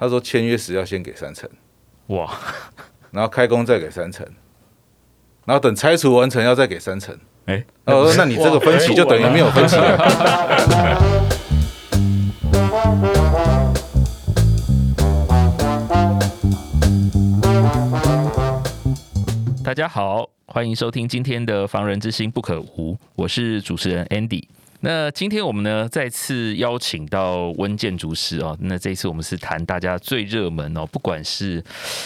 他说签约时要先给三成，哇，然后开工再给三成，然后等拆除完成要再给三成。哎、欸，哦，那你这个分歧就等于没有分歧了。大家好，欢迎收听今天的《防人之心不可无》，我是主持人 Andy。那今天我们呢再次邀请到温建筑师哦，那这一次我们是谈大家最热门哦，不管是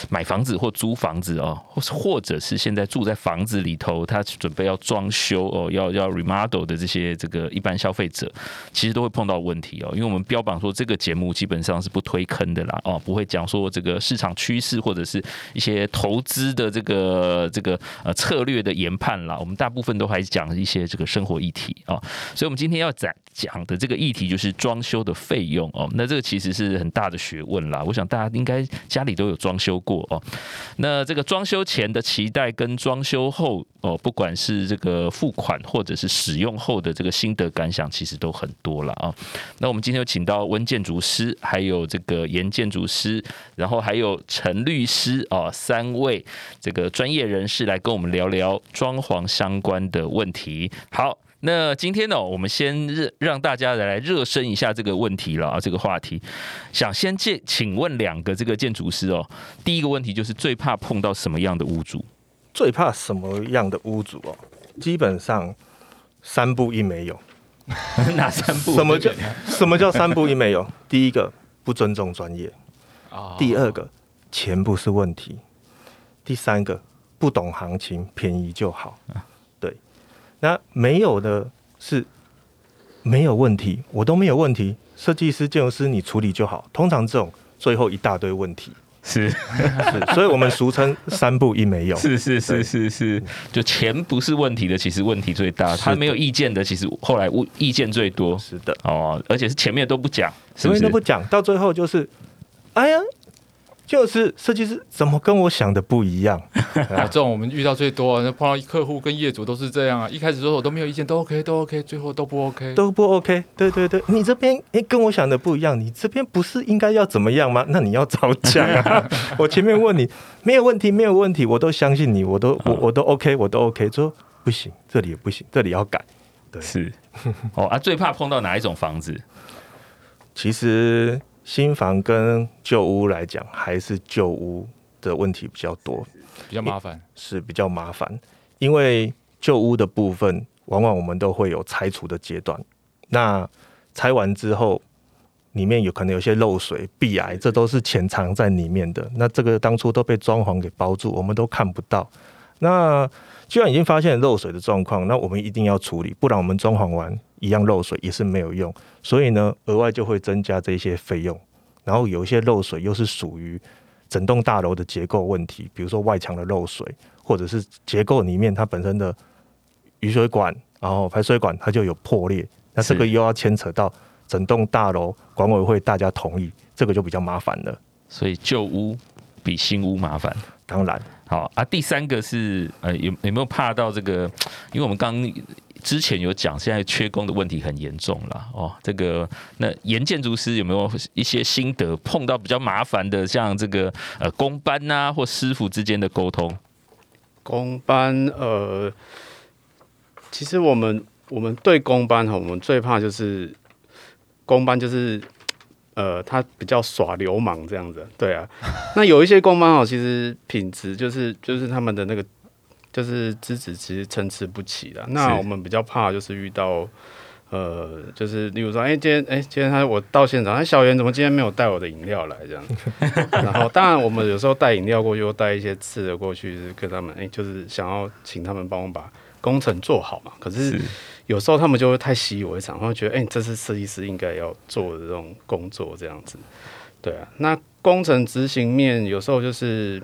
买房子或租房子哦，或或者是现在住在房子里头，他准备要装修哦，要要 remodel 的这些这个一般消费者，其实都会碰到问题哦。因为我们标榜说这个节目基本上是不推坑的啦哦，不会讲说这个市场趋势或者是一些投资的这个这个呃策略的研判啦，我们大部分都还是讲一些这个生活议题啊，所以我们今今天要讲讲的这个议题就是装修的费用哦，那这个其实是很大的学问啦。我想大家应该家里都有装修过哦。那这个装修前的期待跟装修后哦，不管是这个付款或者是使用后的这个心得感想，其实都很多了啊。那我们今天有请到温建筑师，还有这个严建筑师，然后还有陈律师哦，三位这个专业人士来跟我们聊聊装潢相关的问题。好。那今天呢，我们先热让大家来热身一下这个问题了啊，这个话题，想先借请问两个这个建筑师哦，第一个问题就是最怕碰到什么样的屋主？最怕什么样的屋主哦？基本上三不一没有。哪三不？什么叫什么叫三不一没有？第一个不尊重专业，第二个钱不是问题，第三个不懂行情，便宜就好。那没有的是没有问题，我都没有问题。设计师、建筑师，你处理就好。通常这种最后一大堆问题是是，所以我们俗称三不一没有。是是是是是，就钱不是问题的，其实问题最大。他没有意见的，其实后来意见最多。是的哦，而且是前面都不讲，前面都不讲，到最后就是，哎呀。就是设计师怎么跟我想的不一样 啊？这种我们遇到最多，那碰到客户跟业主都是这样啊。一开始说我都没有意见，都 OK，都 OK，最后都不 OK，都不 OK。对对对，你这边哎跟我想的不一样，你这边不是应该要怎么样吗？那你要早讲啊！我前面问你没有问题，没有问题，我都相信你，我都我我都 OK，我都 OK。说不行，这里也不行，这里要改。对，是哦啊，最怕碰到哪一种房子？其实。新房跟旧屋来讲，还是旧屋的问题比较多，比较麻烦，是比较麻烦。因为旧屋的部分，往往我们都会有拆除的阶段。那拆完之后，里面有可能有些漏水、壁癌，这都是潜藏在里面的。那这个当初都被装潢给包住，我们都看不到。那既然已经发现漏水的状况，那我们一定要处理，不然我们装潢完一样漏水也是没有用。所以呢，额外就会增加这些费用。然后有一些漏水又是属于整栋大楼的结构问题，比如说外墙的漏水，或者是结构里面它本身的雨水管，然后排水管它就有破裂，那这个又要牵扯到整栋大楼管委会大家同意，这个就比较麻烦了。所以旧屋比新屋麻烦，当然。好啊，第三个是呃，有有没有怕到这个？因为我们刚之前有讲，现在缺工的问题很严重了哦。这个那严建筑师有没有一些心得？碰到比较麻烦的，像这个呃工班呐、或师傅之间的沟通。工班呃，其实我们我们对工班哈，我们最怕就是工班就是。呃，他比较耍流氓这样子，对啊。那有一些工班哦，其实品质就是就是他们的那个就是资质其实参差不齐的。那我们比较怕就是遇到呃，就是例如说，哎、欸，今天哎、欸，今天他我到现场，哎，小袁怎么今天没有带我的饮料来这样？然后当然我们有时候带饮料过去，又带一些吃的过去，就是跟他们哎、欸，就是想要请他们帮我把工程做好嘛。可是。有时候他们就会太习以为常，他会觉得，哎、欸，这是设计师应该要做的这种工作，这样子，对啊。那工程执行面有时候就是，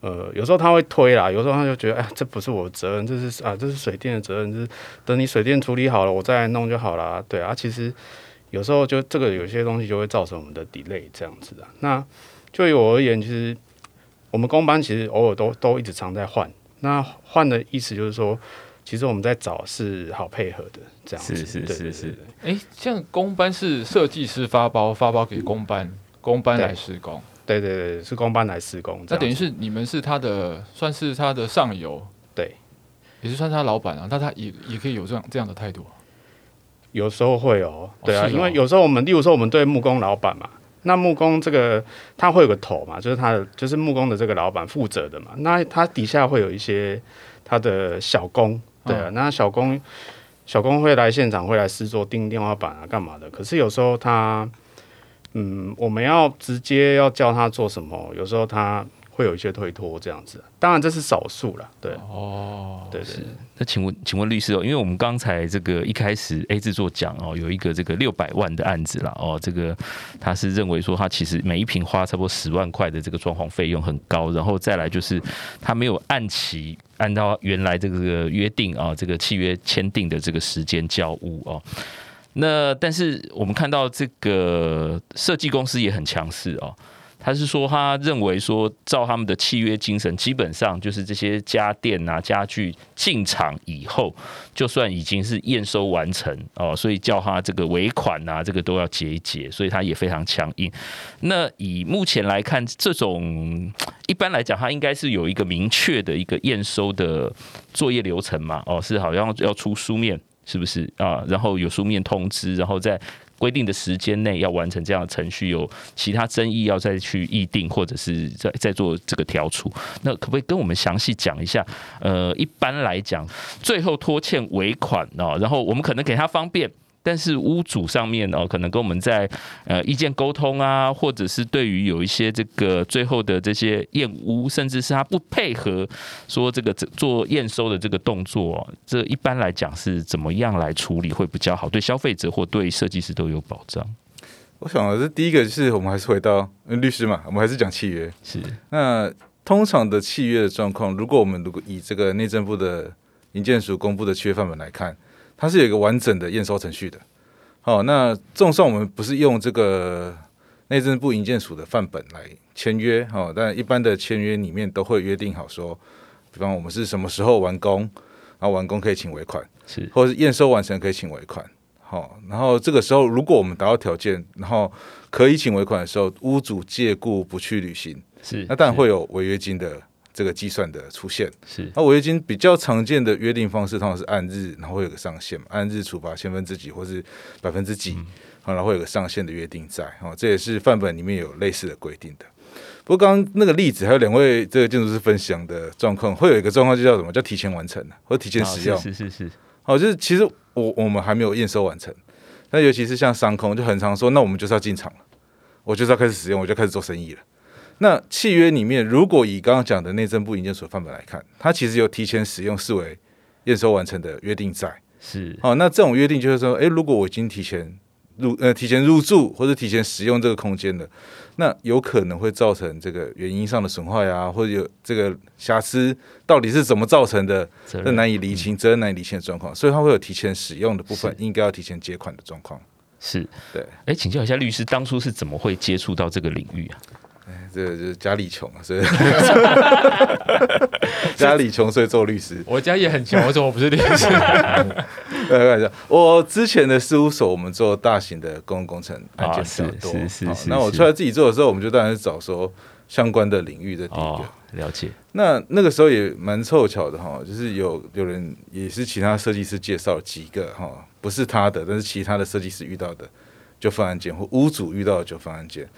呃，有时候他会推啦，有时候他就觉得，哎，这不是我的责任，这是啊，这是水电的责任，就是等你水电处理好了，我再来弄就好啦，对啊。其实有时候就这个有些东西就会造成我们的 delay 这样子的。那就以我而言，其实我们工班其实偶尔都都一直常在换，那换的意思就是说。其实我们在找是好配合的，这样子是是是是。哎，像工班是设计师发包发包给工班，工班来施工。对对对，是工班来施工。那等于是你们是他的，算是他的上游，对，也是算是他老板啊。那他也也可以有这样这样的态度。有时候会哦，对啊，哦哦、因为有时候我们，例如说我们对木工老板嘛，那木工这个他会有个头嘛，就是他的就是木工的这个老板负责的嘛。那他底下会有一些他的小工，对啊，嗯、那小工小工会来现场会来试做钉天花板啊，干嘛的？可是有时候他，嗯，我们要直接要叫他做什么，有时候他。会有一些推脱这样子，当然这是少数了，对哦，对对。那请问，请问律师哦，因为我们刚才这个一开始 A 制作讲哦，有一个这个六百万的案子了哦，这个他是认为说他其实每一瓶花差不多十万块的这个装潢费用很高，然后再来就是他没有按期按照原来这个约定啊，这个契约签订的这个时间交屋哦。那但是我们看到这个设计公司也很强势哦。他是说，他认为说，照他们的契约精神，基本上就是这些家电啊、家具进场以后，就算已经是验收完成哦，所以叫他这个尾款啊，这个都要结一结，所以他也非常强硬。那以目前来看，这种一般来讲，他应该是有一个明确的一个验收的作业流程嘛？哦，是好像要出书面，是不是啊？然后有书面通知，然后在。规定的时间内要完成这样的程序，有其他争议要再去议定，或者是再再做这个调处。那可不可以跟我们详细讲一下？呃，一般来讲，最后拖欠尾款哦，然后我们可能给他方便。但是屋主上面哦，可能跟我们在呃意见沟通啊，或者是对于有一些这个最后的这些验屋，甚至是他不配合说这个做验收的这个动作，这一般来讲是怎么样来处理会比较好？对消费者或对设计师都有保障。我想这第一个是我们还是回到律师嘛，我们还是讲契约。是那通常的契约的状况，如果我们如果以这个内政部的营建署公布的契约范本来看。它是有一个完整的验收程序的，好，那纵算我们不是用这个内政部营建署的范本来签约，哦，但一般的签约里面都会约定好说，比方我们是什么时候完工，然后完工可以请尾款，是，或者是验收完成可以请尾款，好，然后这个时候如果我们达到条件，然后可以请尾款的时候，屋主借故不去履行，是，那当然会有违约金的。这个计算的出现是，那违约金比较常见的约定方式，通常是按日，然后会有个上限嘛，按日处罚千分之几或是百分之几，好、嗯，然后会有个上限的约定在，哦，这也是范本里面有类似的规定的。不过刚刚那个例子，还有两位这个建筑师分享的状况，会有一个状况就叫什么？叫提前完成或提前使用，是是是，好，就是其实我我们还没有验收完成，那尤其是像商空，就很常说，那我们就是要进场了，我就是要开始使用，我就开始做生意了。那契约里面，如果以刚刚讲的内政部营建署范本来看，它其实有提前使用视为验收完成的约定在。是，哦，那这种约定就是说，诶，如果我已经提前入呃提前入住或者提前使用这个空间了，那有可能会造成这个原因上的损坏啊，或者有这个瑕疵，到底是怎么造成的，这难以厘清，责任难以厘清的状况，所以它会有提前使用的部分，应该要提前结款的状况。是，对。哎，请教一下律师，当初是怎么会接触到这个领域啊？这就是家里穷啊，所以 家里穷，所以做律师。我家也很穷，我怎么不是律师？开玩笑，我之前的事务所，我们做大型的公共工程案件比较多。是是是。那我出来自己做的时候，我们就当然是找说相关的领域的第一个。哦，了解。那那个时候也蛮凑巧的哈，就是有有人也是其他设计师介绍几个哈，不是他的，但是其他的设计师遇到的纠纷案件，或屋主遇到的纠纷案件。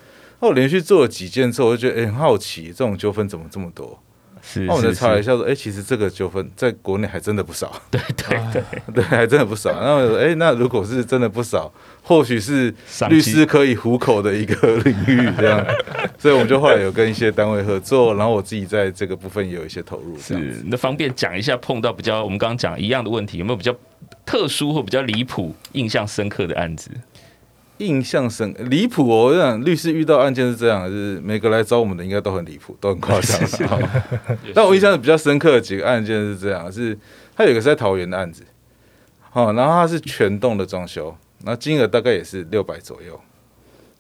那我连续做了几件之后，我就觉得哎、欸，很好奇，这种纠纷怎么这么多？是，那我就查了一下说，哎、欸，其实这个纠纷在国内还真的不少。对对对 对，还真的不少。然后我说，哎、欸，那如果是真的不少，或许是律师可以糊口的一个领域，这样。所以我们就后来有跟一些单位合作，然后我自己在这个部分也有一些投入。是，那方便讲一下碰到比较我们刚刚讲一样的问题，有没有比较特殊或比较离谱、印象深刻的案子？印象深离谱哦！我想律师遇到案件是这样，就是每个来找我们的应该都很离谱，都很夸张。但我印象比较深刻的几个案件是这样，是他有一个是在桃园的案子，好，然后他是全栋的装修，然后金额大概也是六百左右，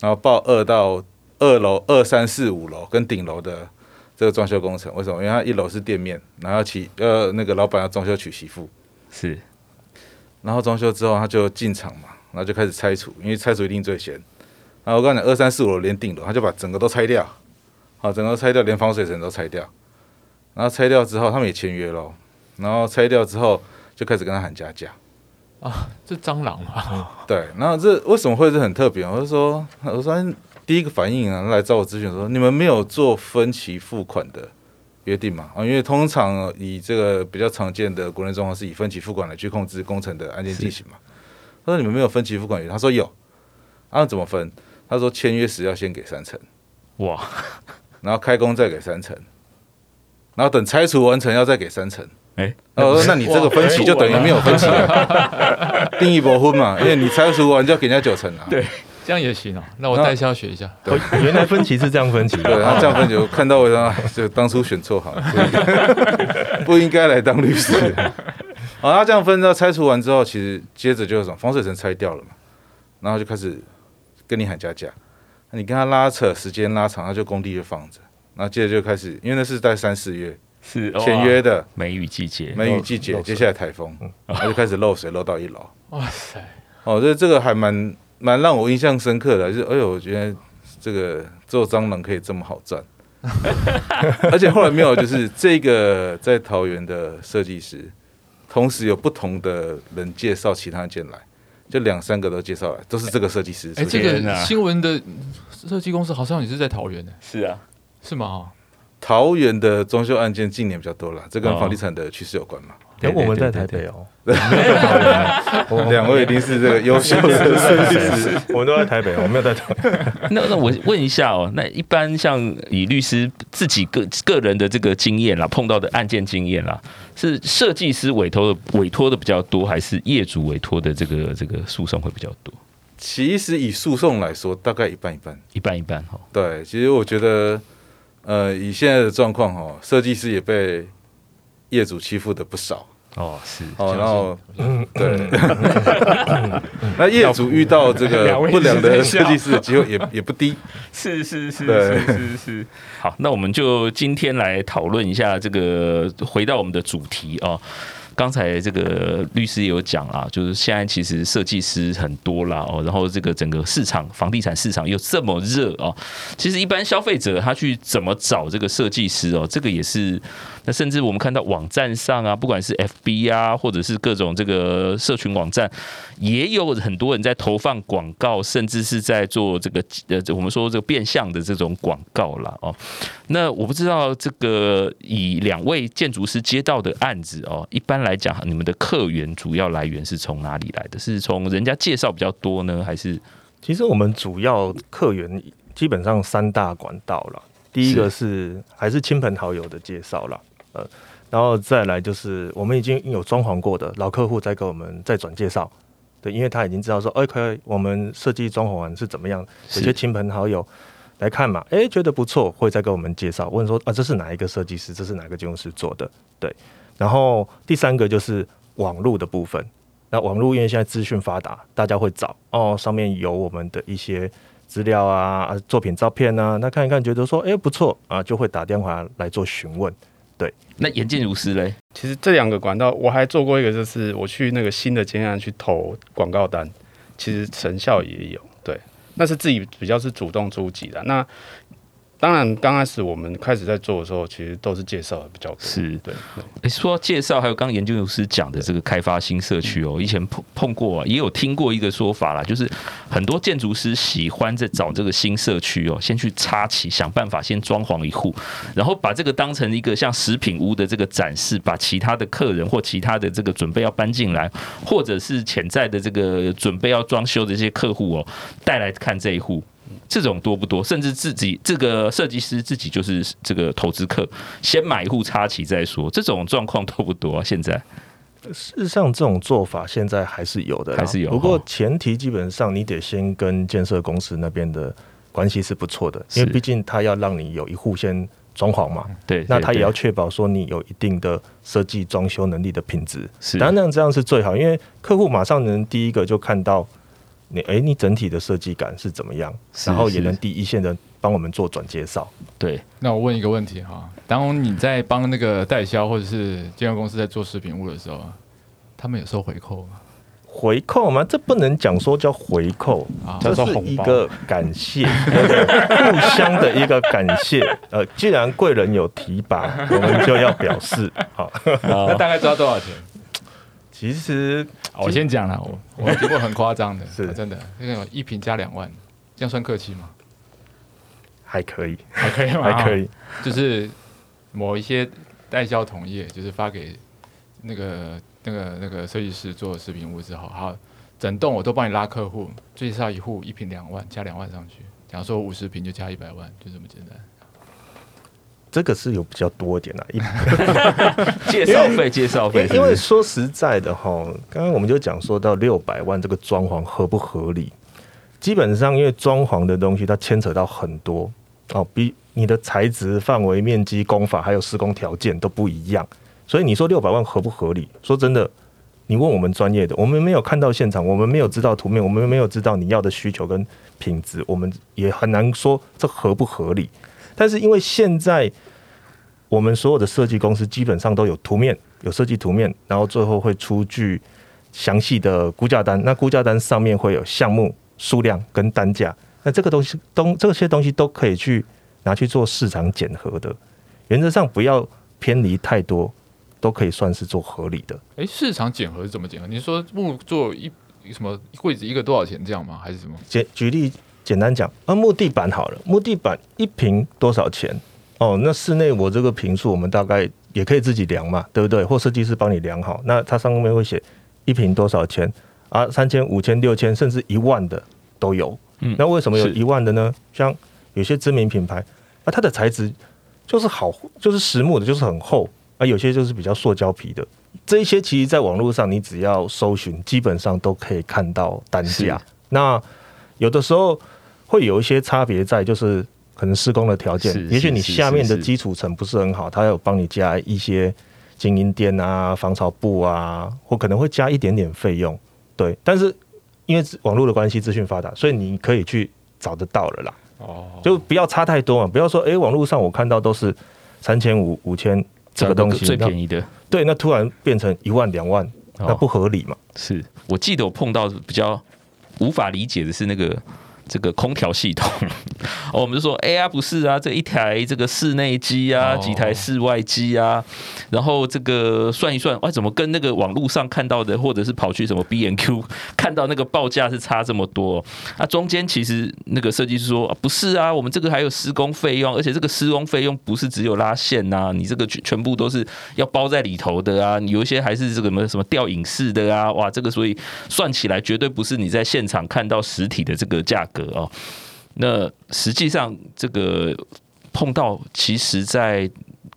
然后报二到二楼二三四五楼跟顶楼的这个装修工程，为什么？因为他一楼是店面，然后娶呃那个老板要装修娶媳妇，是，然后装修之后他就进场嘛。然后就开始拆除，因为拆除一定最先。然后我跟你讲，二三四五楼连顶楼，他就把整个都拆掉，好，整个都拆掉，连防水层都拆掉。然后拆掉之后，他们也签约了。然后拆掉之后，就开始跟他喊加价。啊，这蟑螂嘛。对，然后这为什么会是很特别？我就说，我说第一个反应啊，来找我咨询说，你们没有做分期付款的约定嘛？啊，因为通常以这个比较常见的国内状况是以分期付款来去控制工程的案件进行嘛。他说你们没有分期付款约，他说有。啊，怎么分？他说签约时要先给三成，哇，然后开工再给三成，然后等拆除完成要再给三成。哎、欸，我、哦、说那你这个分期就等于没有分期了，定义不婚嘛，因为你拆除完就要给人家九成啊。对，这样也行哦。那我代销学一下。对，原来分期是这样分期。对，他这样分期，我看到我说就当初选错行，不应该来当律师。好，他这样分，到拆除完之后，其实接着就是什么防水层拆掉了嘛，然后就开始跟你喊加价，那你跟他拉扯时间拉长，他就工地就放着，然后接着就开始，因为那是在三四月。是签约的。梅雨季节，梅雨季节，接下来台风，然后就开始漏水，漏到一楼。哇塞！哦，这这个还蛮蛮让我印象深刻的，就是哎呦，我觉得这个做蟑螂可以这么好赚，而且后来没有，就是这个在桃园的设计师，同时有不同的人介绍其他件来，就两三个都介绍来，都是这个设计师。哎，这个新闻的设计公司好像也是在桃园的，是啊，是吗？桃园的装修案件近年比较多了，这跟房地产的趋势有关嘛？因为我们在台北哦，两位一定是这个优秀的设计师，我们都在台北，我没有在台北。那那我问一下哦，那一般像以律师自己个个人的这个经验啦，碰到的案件经验啦，是设计师委托的委托的比较多，还是业主委托的这个这个诉讼会比较多？其实以诉讼来说，大概一半一半，一半一半哈。对，其实我觉得。呃，以现在的状况哈，设计师也被业主欺负的不少。哦，是哦，然后对，那业主遇到这个不良的设计师的机会也 也不低，是是是是是是。好，那我们就今天来讨论一下这个，回到我们的主题哦。刚才这个律师也有讲啊，就是现在其实设计师很多啦哦，然后这个整个市场房地产市场又这么热哦，其实一般消费者他去怎么找这个设计师哦，这个也是。那甚至我们看到网站上啊，不管是 FB 啊，或者是各种这个社群网站，也有很多人在投放广告，甚至是在做这个呃，我们说这个变相的这种广告啦。哦。那我不知道这个以两位建筑师接到的案子哦，一般来讲，你们的客源主要来源是从哪里来的？是从人家介绍比较多呢，还是？其实我们主要客源基本上三大管道了。第一个是还是亲朋好友的介绍了。呃，然后再来就是我们已经有装潢过的老客户，再给我们再转介绍，对，因为他已经知道说，哎，可以，我们设计装潢完是怎么样，有些亲朋好友来看嘛，哎，觉得不错，会再给我们介绍，问说啊，这是哪一个设计师，这是哪个建筑师做的，对。然后第三个就是网络的部分，那网络因为现在资讯发达，大家会找哦，上面有我们的一些资料啊、作品照片啊，那看一看觉得说，哎，不错啊，就会打电话来做询问。对，那眼见如是嘞？其实这两个管道，我还做过一个，就是我去那个新的建案去投广告单，其实成效也有。对，那是自己比较是主动出击的。那当然，刚开始我们开始在做的时候，其实都是介绍的比较多。是，对。哎，说到介绍，还有刚刚颜建如师讲的这个开发新社区哦，以前碰碰过，也有听过一个说法啦，就是很多建筑师喜欢在找这个新社区哦，先去插旗，想办法先装潢一户，然后把这个当成一个像食品屋的这个展示，把其他的客人或其他的这个准备要搬进来，或者是潜在的这个准备要装修的这些客户哦，带来看这一户。这种多不多？甚至自己这个设计师自己就是这个投资客，先买一户插旗再说。这种状况多不多啊？现在事实上，这种做法现在还是有的，还是有。不过前提基本上你得先跟建设公司那边的关系是不错的，因为毕竟他要让你有一户先装潢嘛。对，那他也要确保说你有一定的设计装修能力的品质。是，当然这样是最好，因为客户马上能第一个就看到。你哎，你整体的设计感是怎么样？然后也能第一线的帮我们做转介绍。对，那我问一个问题哈，当你在帮那个代销或者是建筑公司在做视频物的时候，他们有收回扣吗？回扣吗？这不能讲说叫回扣，啊这是一个感谢，互相的一个感谢。呃，既然贵人有提拔，我们就要表示好。那大概知道多少钱？其实我先讲了，我我 听过很夸张的，是真的，那个一瓶加两万，这样算客气吗？还可以，还可以吗？还可以，就是某一些代销同业，就是发给那个。那个那个设计师做视频物之后，好，整栋我都帮你拉客户，最少一户一瓶两万，加两万上去。假如说五十平就加一百万，就这么简单。这个是有比较多一点的，介绍费，介绍费。因为说实在的哈，刚刚我们就讲说到六百万这个装潢合不合理？基本上因为装潢的东西它牵扯到很多哦，比你的材质、范围、面积、工法还有施工条件都不一样。所以你说六百万合不合理？说真的，你问我们专业的，我们没有看到现场，我们没有知道图面，我们没有知道你要的需求跟品质，我们也很难说这合不合理。但是因为现在我们所有的设计公司基本上都有图面，有设计图面，然后最后会出具详细的估价单，那估价单上面会有项目数量跟单价，那这个东西东这些东西都可以去拿去做市场检核的，原则上不要偏离太多。都可以算是做合理的。哎，市场检核是怎么检核？你说木做一什么柜子一个多少钱这样吗？还是什么？简举例简单讲，啊，木地板好了，木地板一平多少钱？哦，那室内我这个平数，我们大概也可以自己量嘛，对不对？或设计师帮你量好，那它上面会写一平多少钱啊？三千、五千、六千，甚至一万的都有。嗯，那为什么有一万的呢？像有些知名品牌啊，它的材质就是好，就是实木的，就是很厚。啊，有些就是比较塑胶皮的，这一些其实在网络上你只要搜寻，基本上都可以看到单价。那有的时候会有一些差别在，就是可能施工的条件，也许你下面的基础层不是很好，他有帮你加一些静音垫啊、防潮布啊，或可能会加一点点费用。对，但是因为网络的关系，资讯发达，所以你可以去找得到了啦。哦，就不要差太多嘛，不要说哎、欸，网络上我看到都是三千五、五千。这个东西最便宜的，对，那突然变成一万两万，那不合理嘛？哦、是我记得我碰到比较无法理解的是那个。这个空调系统，我们就说，哎呀，不是啊，这一台这个室内机啊，几台室外机啊，然后这个算一算，哎，怎么跟那个网络上看到的，或者是跑去什么 B N Q 看到那个报价是差这么多？啊，中间其实那个设计师说，不是啊，我们这个还有施工费用，而且这个施工费用不是只有拉线呐，你这个全全部都是要包在里头的啊，你有一些还是这个什么什么吊影式的啊，哇，这个所以算起来绝对不是你在现场看到实体的这个价格。哦，那实际上这个碰到，其实，在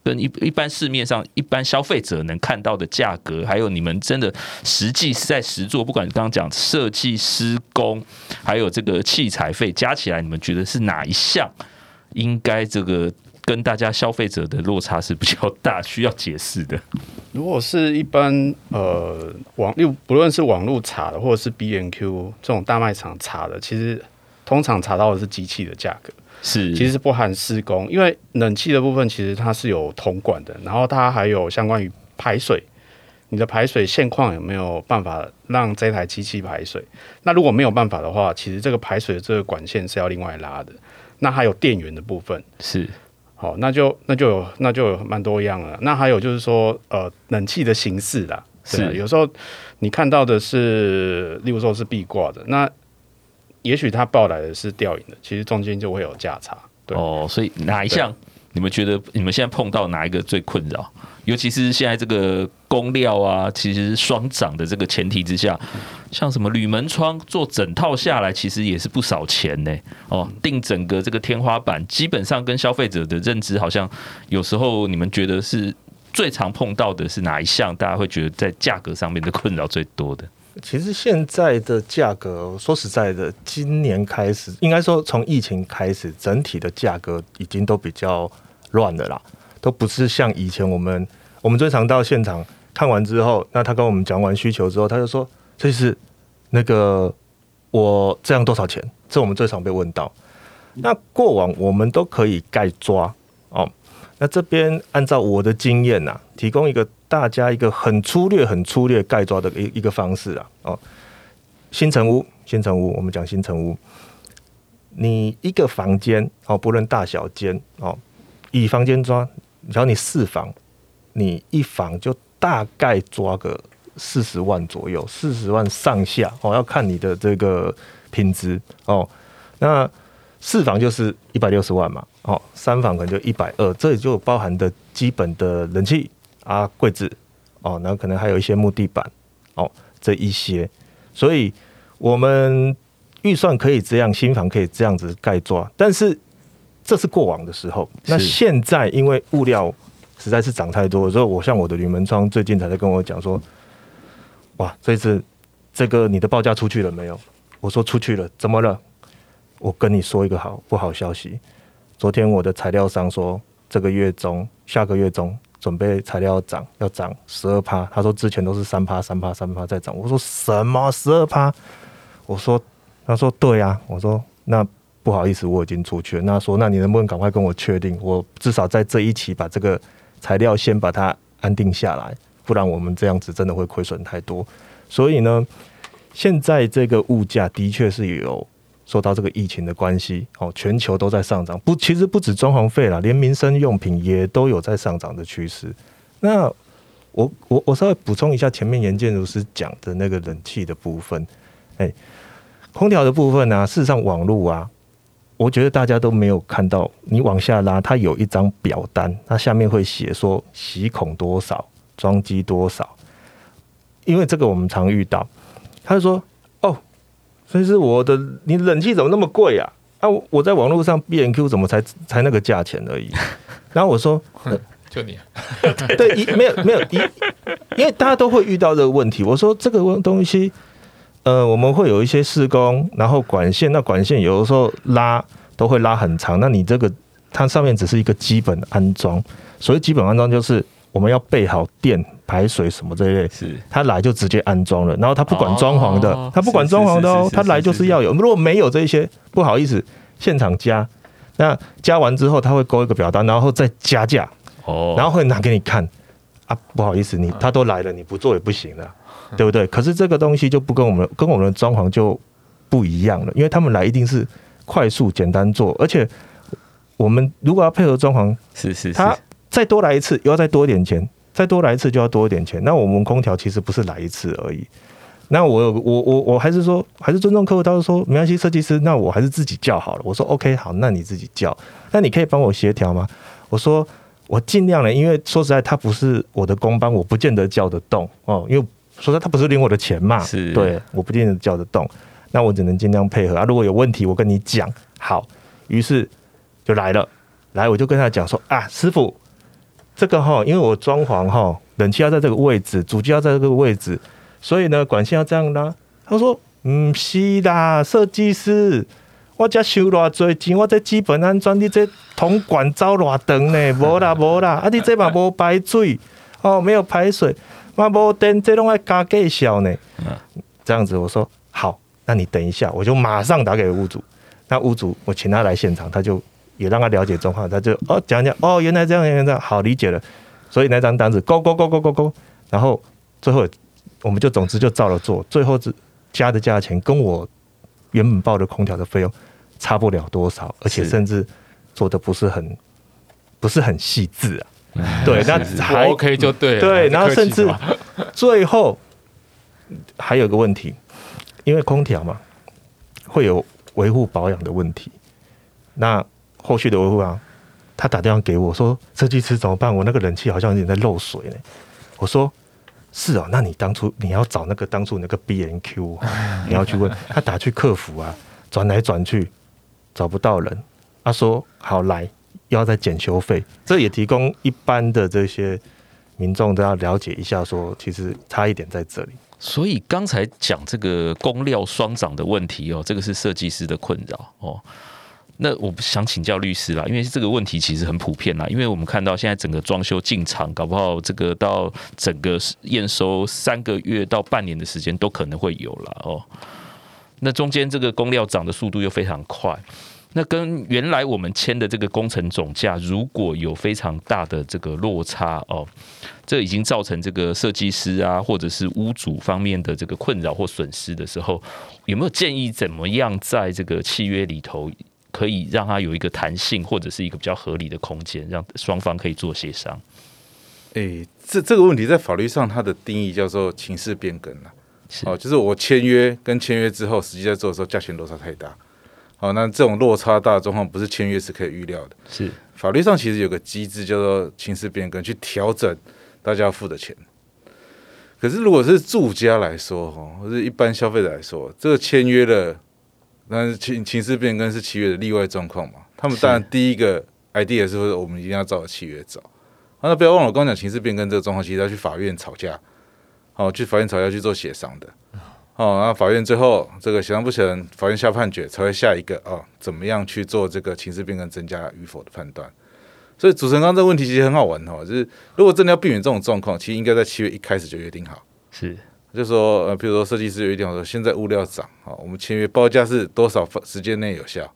跟一一般市面上一般消费者能看到的价格，还有你们真的实际是在实做，不管刚刚讲设计施工，还有这个器材费加起来，你们觉得是哪一项应该这个跟大家消费者的落差是比较大，需要解释的？如果是一般呃网，又不论是网络查的，或者是 B N Q 这种大卖场查的，其实。通常查到的是机器的价格，是其实是不含施工，因为冷气的部分其实它是有铜管的，然后它还有相关于排水，你的排水现况有没有办法让这台机器排水？那如果没有办法的话，其实这个排水的这个管线是要另外拉的。那还有电源的部分是好，那就那就有那就有蛮多样了。那还有就是说，呃，冷气的形式啦，是有时候你看到的是，例如说是壁挂的那。也许他报来的是吊影的，其实中间就会有价差。对哦，所以哪一项你们觉得你们现在碰到哪一个最困扰？尤其是现在这个工料啊，其实双涨的这个前提之下，像什么铝门窗做整套下来，其实也是不少钱呢。哦，定整个这个天花板，基本上跟消费者的认知好像有时候你们觉得是最常碰到的是哪一项？大家会觉得在价格上面的困扰最多的？其实现在的价格，说实在的，今年开始，应该说从疫情开始，整体的价格已经都比较乱了啦，都不是像以前我们我们最常到现场看完之后，那他跟我们讲完需求之后，他就说这是那个我这样多少钱？这我们最常被问到。那过往我们都可以盖抓哦，那这边按照我的经验呐，提供一个。大家一个很粗略、很粗略概抓的一一个方式啊，哦，新城屋，新城屋，我们讲新城屋，你一个房间哦，不论大小间哦，以房间抓，只要你四房，你一房就大概抓个四十万左右，四十万上下哦，要看你的这个品质哦。那四房就是一百六十万嘛，哦，三房可能就一百二，这里就包含的基本的冷气啊、柜子哦，然后可能还有一些木地板哦，这一些。所以，我们预算可以这样，新房可以这样子盖抓，但是这是过往的时候。那现在因为物料实在是涨太多，所以我像我的铝门窗最近才在跟我讲说，哇，这次这个你的报价出去了没有？我说出去了，怎么了？我跟你说一个好不好消息，昨天我的材料商说，这个月中、下个月中。准备材料要涨，要涨十二趴。他说之前都是三趴、三趴、三趴在涨。我说什么十二趴？我说，他说对啊。我说那不好意思，我已经出去了。那说那你能不能赶快跟我确定？我至少在这一期把这个材料先把它安定下来，不然我们这样子真的会亏损太多。所以呢，现在这个物价的确是有。受到这个疫情的关系，哦，全球都在上涨。不，其实不止装潢费啦，连民生用品也都有在上涨的趋势。那我我我稍微补充一下前面严建筑师讲的那个冷气的部分，哎，空调的部分呢、事实上网络啊，我觉得大家都没有看到。你往下拉，它有一张表单，它下面会写说吸孔多少，装机多少。因为这个我们常遇到，他就说。所以是我的，你冷气怎么那么贵啊？啊，我在网络上 B&Q 怎么才才那个价钱而已？然后我说，就你，对，一没有没有一，因为大家都会遇到这个问题。我说这个东西，呃，我们会有一些施工，然后管线，那管线有的时候拉都会拉很长。那你这个它上面只是一个基本安装，所谓基本安装就是。我们要备好电、排水什么这一类，是他来就直接安装了，然后他不管装潢的，他不管装潢的哦，他来就是要有。如果没有这些，不好意思，现场加。那加完之后，他会勾一个表单，然后再加价，哦，然后会拿给你看啊。不好意思，你他都来了，你不做也不行了，对不对？可是这个东西就不跟我们跟我们的装潢就不一样了，因为他们来一定是快速简单做，而且我们如果要配合装潢，是是他。再多来一次，又要再多一点钱；再多来一次，就要多一点钱。那我们空调其实不是来一次而已。那我我我我还是说，还是尊重客户。他是说没关系，设计师，那我还是自己叫好了。我说 OK，好，那你自己叫。那你可以帮我协调吗？我说我尽量了，因为说实在，他不是我的工班，我不见得叫得动哦。因为说实在，他不是领我的钱嘛，是对，我不见得叫得动。那我只能尽量配合啊。如果有问题，我跟你讲。好，于是就来了，来我就跟他讲说啊，师傅。这个哈，因为我装潢哈，冷气要在这个位置，主机要在这个位置，所以呢，管线要这样拉。他说：“嗯，是啦，设计师，我这收偌济钱，我这基本安装，你这铜管走偌长呢？无啦无啦，啊，你这嘛无排水 哦，没有排水，嘛无电，这拢要加计小呢。这样子，我说好，那你等一下，我就马上打给屋主。那屋主，我请他来现场，他就。也让他了解状况，他就哦讲讲哦，原来这样，原来这样，好理解了。所以那张单子勾勾勾勾勾勾，然后最后我们就总之就照了做，最后是加的价钱跟我原本报的空调的费用差不了多少，而且甚至做的不是很不是很细致啊。对，那还 OK 就对了。对，然后甚至最后还有个问题，因为空调嘛会有维护保养的问题，那。后续的维护啊，他打电话给我说：“设计师怎么办？我那个冷气好像有点在漏水呢。”我说：“是哦，那你当初你要找那个当初那个 B N Q，你要去问他打去客服啊，转来转去找不到人。他说好来要再检修费，这也提供一般的这些民众都要了解一下，说其实差一点在这里。所以刚才讲这个工料双涨的问题哦，这个是设计师的困扰哦。”那我想请教律师啦，因为这个问题其实很普遍啦。因为我们看到现在整个装修进场，搞不好这个到整个验收三个月到半年的时间都可能会有了哦。那中间这个工料涨的速度又非常快，那跟原来我们签的这个工程总价如果有非常大的这个落差哦，这已经造成这个设计师啊或者是屋主方面的这个困扰或损失的时候，有没有建议怎么样在这个契约里头可以让它有一个弹性或者是一个比较合理的空间，让双方可以做协商？诶、欸，这这个问题在法律上它的定义叫做情势变更了。哦，就是我签约跟签约之后，实际在做的时候，价钱落差太大。好，那这种落差大的状况，不是签约是可以预料的。是法律上其实有个机制叫做情势变更，去调整大家要付的钱。可是如果是住家来说，哈，或者一般消费者来说，这个签约了，那是情情势变更是契约的例外状况嘛？他们当然第一个 idea 是说，我们一定要照着契约走。那不要忘了，我刚刚讲情势变更这个状况，其实要去法院吵架，哦，去法院吵架去做协商的。哦，然后法院最后这个协商不成，法院下判决才会下一个哦，怎么样去做这个情势变更增加与否的判断。所以主持人刚刚这个问题其实很好玩哦，就是如果真的要避免这种状况，其实应该在七月一开始就约定好。是，就是说呃，比如说设计师有一点，我说，现在物料涨，好，我们签约报价是多少时间内有效，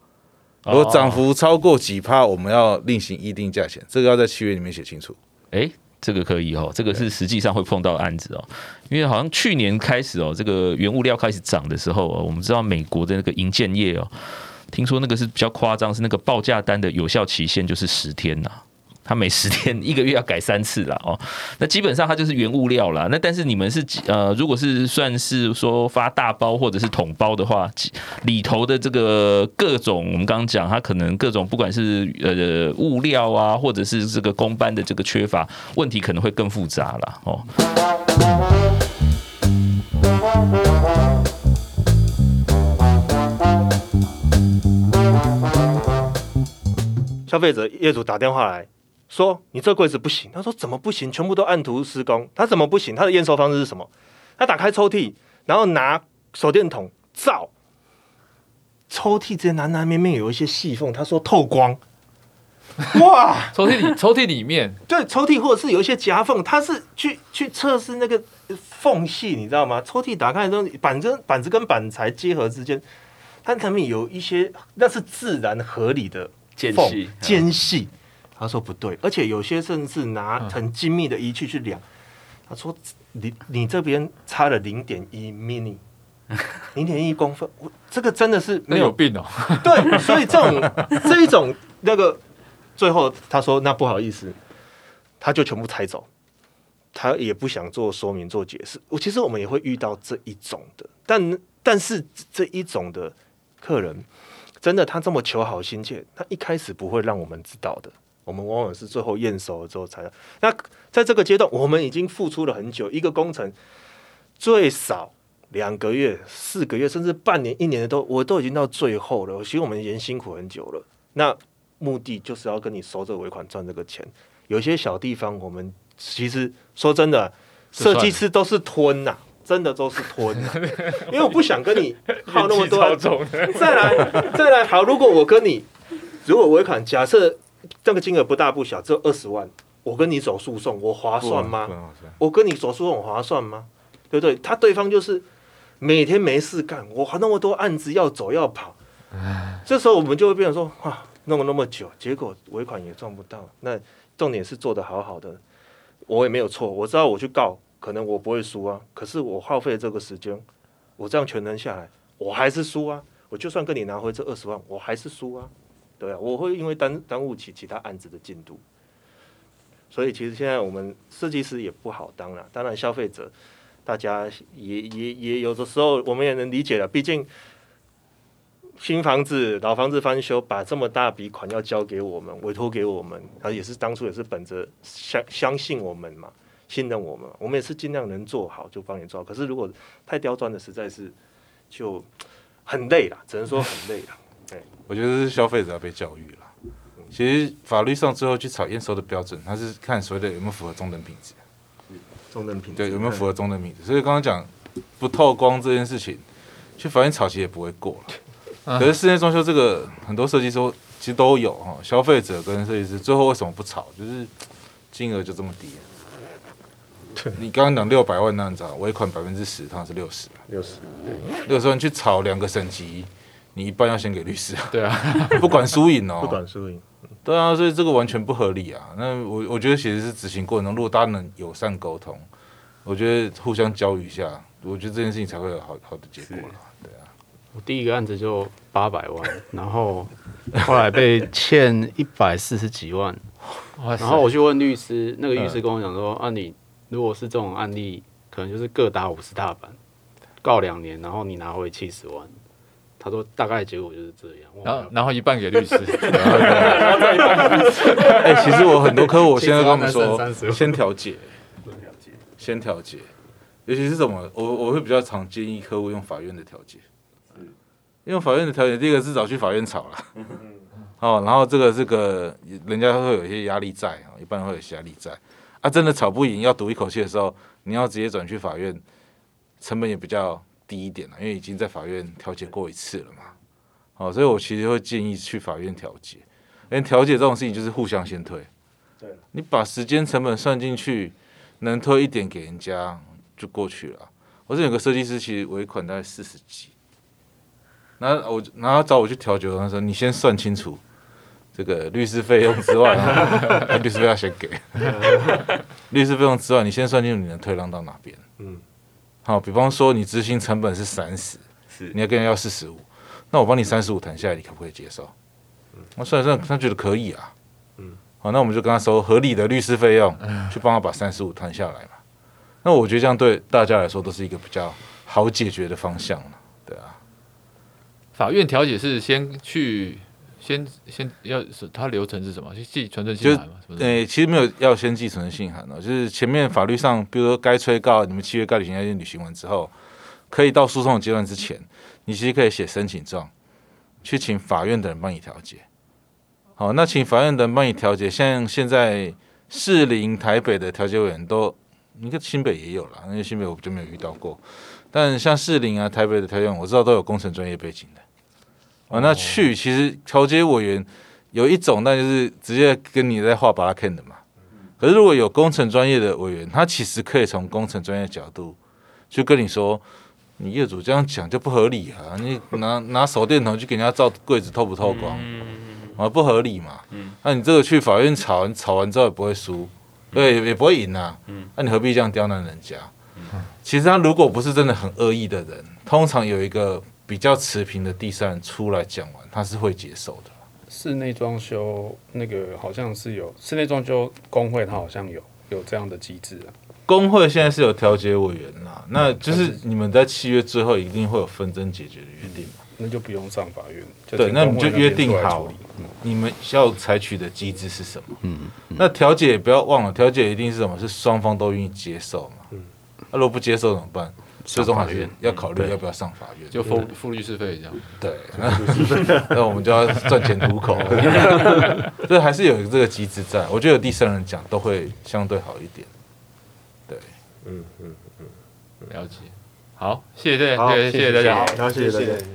如果涨幅超过几趴，我们要另行议定价钱，这个要在契约里面写清楚。诶。这个可以哦，这个是实际上会碰到的案子哦，因为好像去年开始哦，这个原物料开始涨的时候，哦我们知道美国的那个银建业哦，听说那个是比较夸张，是那个报价单的有效期限就是十天呐。他每十天一个月要改三次了哦，那基本上它就是原物料了。那但是你们是呃，如果是算是说发大包或者是桶包的话，里头的这个各种我们刚刚讲，它可能各种不管是呃物料啊，或者是这个工班的这个缺乏问题，可能会更复杂了哦。消费者业主打电话来。说你这柜子不行，他说怎么不行？全部都按图施工，他怎么不行？他的验收方式是什么？他打开抽屉，然后拿手电筒照抽屉，这南南面面有一些细缝，他说透光。哇，抽屉里抽屉里面 对抽屉或者是有一些夹缝，他是去去测试那个缝隙，你知道吗？抽屉打开之后，板子板子跟板材结合之间，它上面有一些那是自然合理的间隙间隙。他说不对，而且有些甚至拿很精密的仪器去量。他说你你这边差了零点一 mini，零点一公分，我这个真的是没有，有病哦。对，所以这种 这一种那个最后他说那不好意思，他就全部拆走，他也不想做说明做解释。我其实我们也会遇到这一种的，但但是这一种的客人真的他这么求好心切，他一开始不会让我们知道的。我们往往是最后验收了之后才。那在这个阶段，我们已经付出了很久，一个工程最少两个月、四个月，甚至半年、一年的都，我都已经到最后了。其实我们已经辛苦很久了。那目的就是要跟你收这个尾款，赚这个钱。有些小地方，我们其实说真的，设计师都是吞呐、啊，真的都是吞、啊。因为我不想跟你耗那么多。再来，再来，好，如果我跟你，如果尾款假设。这个金额不大不小，只有二十万。我跟你走诉讼，我划算吗？我跟你走诉讼，我划算吗？对不对？他对方就是每天没事干，我还那么多案子要走要跑。这时候我们就会变成说，哇，弄了那么久，结果尾款也赚不到。那重点是做得好好的，我也没有错。我知道我去告，可能我不会输啊。可是我耗费这个时间，我这样全能下来，我还是输啊。我就算跟你拿回这二十万，我还是输啊。对啊，我会因为耽耽误起其他案子的进度，所以其实现在我们设计师也不好当了。当然，消费者大家也也也有的时候我们也能理解了。毕竟新房子、老房子翻修，把这么大笔款要交给我们，委托给我们，他也是当初也是本着相相信我们嘛，信任我们，我们也是尽量能做好就帮你做好。可是如果太刁钻的，实在是就很累了，只能说很累了。对，我觉得是消费者要被教育了。其实法律上最后去炒验收的标准，它是看所谓的有没有符合中等品质。中等品质对，有没有符合中等品质？所以刚刚讲不透光这件事情，去法院炒其实也不会过了。可是室内装修这个，很多设计师其实都有哈，消费者跟设计师最后为什么不炒？就是金额就这么低。你刚刚讲六百万那样子，尾款百分之十，它是六十。六十，六十万去炒两个省级。你一半要先给律师，对啊，不管输赢哦，不管输赢，对啊，所以这个完全不合理啊。那我我觉得其实是执行过程中，如果大家能友善沟通，我觉得互相教育一下，我觉得这件事情才会有好好的结果了。对啊，我第一个案子就八百万，然后后来被欠一百四十几万，然后我去问律师，那个律师跟我讲说，啊，你如果是这种案例，可能就是各打五十大板，告两年，然后你拿回七十万。他说大概结果就是这样，然后然后 一半给律师，哎，其实我很多客户，我现在跟他们说，先调解，先调解，尤其是什么，我我会比较常建议客户用法院的调解，用法院的调解，第一个是找去法院吵了，哦，然后这个这个人家会有一些压力在啊，一般会有些压力在，啊，真的吵不赢要赌一口气的时候，你要直接转去法院，成本也比较。低一点了，因为已经在法院调解过一次了嘛，哦，所以我其实会建议去法院调解，因为调解这种事情就是互相先退，对，你把时间成本算进去，能退一点给人家就过去了。我这有个设计师，其实尾款大概四十几，然后我然后找我去调解，他说你先算清楚这个律师费用之外，律师费要先给，律师费用之外，你先算清楚你能退让到哪边，嗯。好，比方说你执行成本是三十，是你要跟人要四十五，那我帮你三十五谈下来，你可不可以接受？那算一算，他觉得可以啊。嗯，好，那我们就跟他收合理的律师费用，去帮他把三十五谈下来嘛。那我觉得这样对大家来说都是一个比较好解决的方向，对啊。法院调解是先去。先先要是它流程是什么？就寄存证信函吗？对呃，其实没有要先寄存证信函的，就是前面法律上，比如说该催告你们契约该履行要先履行完之后，可以到诉讼阶段之前，你其实可以写申请状，去请法院的人帮你调解。好，那请法院的人帮你调解，像现在士林、台北的调解委员都，你看新北也有了，因为新北我就没有遇到过，但像士林啊、台北的调解委员，我知道都有工程专业背景的。啊，那去其实调解委员有一种，那就是直接跟你在画把拉 Ken 的嘛。可是如果有工程专业的委员，他其实可以从工程专业角度去跟你说，你业主这样讲就不合理啊！你拿拿手电筒去给人家照柜子透不透光，啊，不合理嘛。那你这个去法院吵，吵完之后也不会输，对，也不会赢啊。那你何必这样刁难人家？其实他如果不是真的很恶意的人，通常有一个。比较持平的第三人出来讲完，他是会接受的。室内装修那个好像是有室内装修工会，他好像有有这样的机制啊。工会现在是有调解委员啦，那就是你们在契约最后一定会有纷争解决的约定嘛，那就不用上法院。对，那你就约定好，你们要采取的机制是什么？嗯，那调解也不要忘了，调解一定是什么？是双方都愿意接受嘛。嗯，那如果不接受怎么办？最终还是要考虑要不要上法院，就付付律师费这样。对，那我们就要赚钱糊口，这还是有这个机制在。我觉得有第三人讲都会相对好一点。对，嗯嗯嗯，了解。好，谢谢，谢谢，谢谢大家，好，谢谢大家。